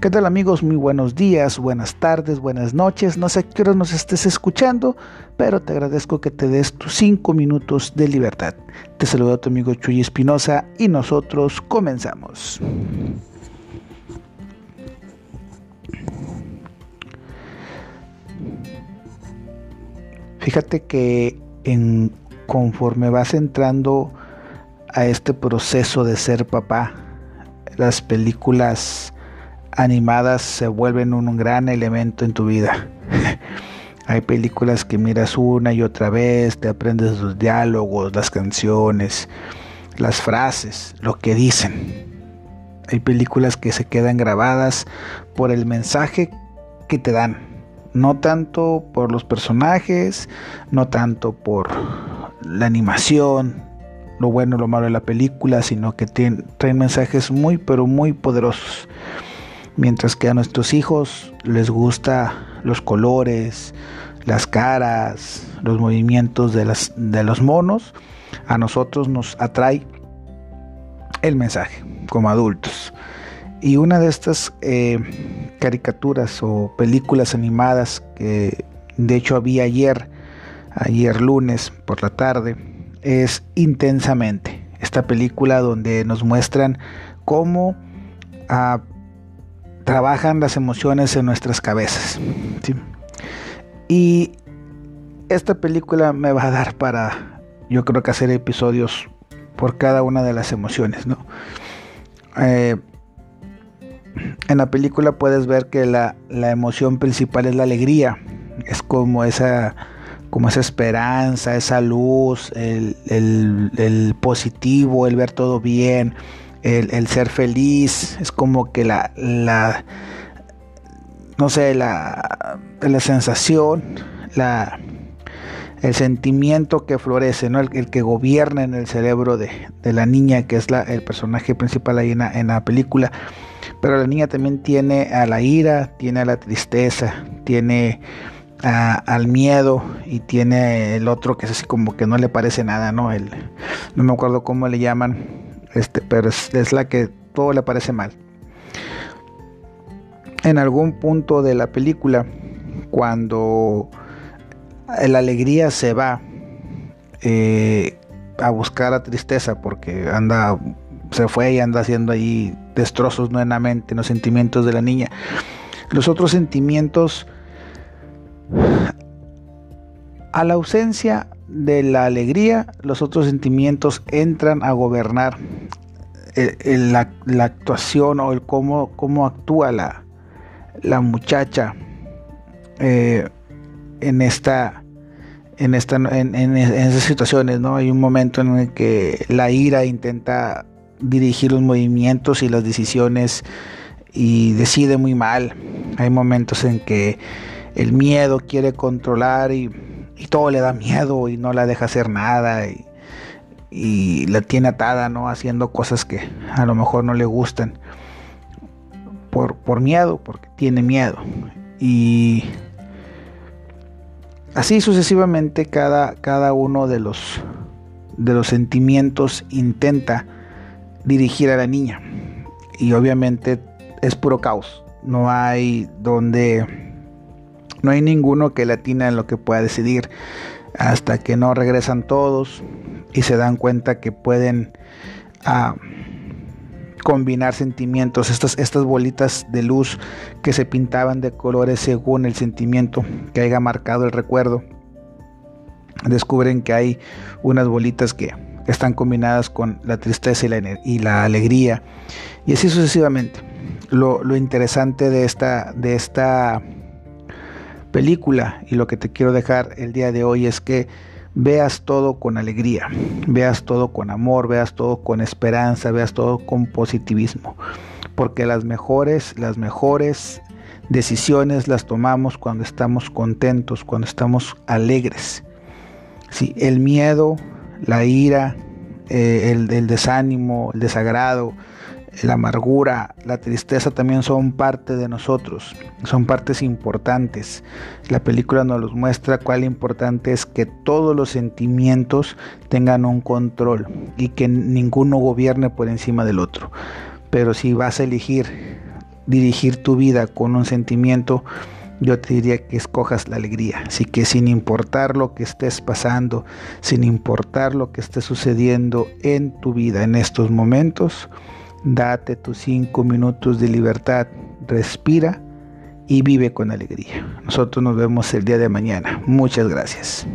¿Qué tal amigos? Muy buenos días, buenas tardes, buenas noches. No sé a qué hora nos estés escuchando, pero te agradezco que te des tus 5 minutos de libertad. Te saluda tu amigo Chuy Espinosa y nosotros comenzamos. Fíjate que en, conforme vas entrando a este proceso de ser papá, las películas animadas se vuelven un gran elemento en tu vida. Hay películas que miras una y otra vez, te aprendes los diálogos, las canciones, las frases, lo que dicen. Hay películas que se quedan grabadas por el mensaje que te dan. No tanto por los personajes, no tanto por la animación, lo bueno, lo malo de la película, sino que tienen, traen mensajes muy, pero muy poderosos. Mientras que a nuestros hijos les gusta los colores, las caras, los movimientos de, las, de los monos, a nosotros nos atrae el mensaje como adultos. Y una de estas eh, caricaturas o películas animadas que de hecho había ayer, ayer lunes por la tarde, es Intensamente. Esta película donde nos muestran cómo ah, trabajan las emociones en nuestras cabezas. Y esta película me va a dar para, yo creo que hacer episodios por cada una de las emociones, ¿no? Eh, en la película puedes ver que la, emoción principal es la alegría, es como esa, como esa esperanza, esa luz, el, el positivo, el ver todo bien, el, ser feliz, es como que la, la no sé, la, la sensación, la, el sentimiento que florece, ¿no? el, que gobierna en el cerebro de, la niña, que es la, el personaje principal ahí en la, película. Pero la niña también tiene a la ira, tiene a la tristeza, tiene al miedo y tiene el otro que es así como que no le parece nada, ¿no? El, no me acuerdo cómo le llaman, este, pero es, la que todo le parece mal. En algún punto de la película, cuando la alegría se va eh, a buscar a tristeza porque anda se fue y anda haciendo ahí destrozos nuevamente en los sentimientos de la niña. Los otros sentimientos a la ausencia de la alegría, los otros sentimientos entran a gobernar la, actuación o el cómo, cómo actúa la, la muchacha eh, en esta en esta en, esas situaciones no hay un momento en el que la ira intenta dirigir los movimientos y las decisiones y decide muy mal. Hay momentos en que el miedo quiere controlar y y todo le da miedo y no la deja hacer nada y, la tiene atada, ¿no? Haciendo cosas que a lo mejor no le gustan por, por miedo, porque tiene miedo. Y así sucesivamente cada, cada uno de los, de los sentimientos intenta dirigir a la niña. Y obviamente es puro caos. No hay donde no hay ninguno que latina en lo que pueda decidir hasta que no regresan todos y se dan cuenta que pueden ah, combinar sentimientos, estas, estas bolitas de luz que se pintaban de colores según el sentimiento que haya marcado el recuerdo. Descubren que hay unas bolitas que están combinadas con la tristeza y la, alegría y así sucesivamente. Lo, lo interesante de esta, de esta película y lo que te quiero dejar el día de hoy es que veas todo con alegría, veas todo con amor, veas todo con esperanza, veas todo con positivismo, porque las mejores, las mejores decisiones las tomamos cuando estamos contentos, cuando estamos alegres. si el miedo, la ira, eh, el desánimo, el desagrado, la amargura, la tristeza también son parte de nosotros, son partes importantes. La película nos muestra cuál importante es que todos los sentimientos tengan un control y que ninguno gobierne por encima del otro. Pero si vas a elegir dirigir tu vida con un sentimiento, yo te diría que escojas la alegría. Así que sin importar lo que estés pasando, sin importar lo que esté sucediendo en tu vida en estos momentos, date tus cinco minutos de libertad, respira y vive con alegría. Nosotros nos vemos el día de mañana. Muchas gracias.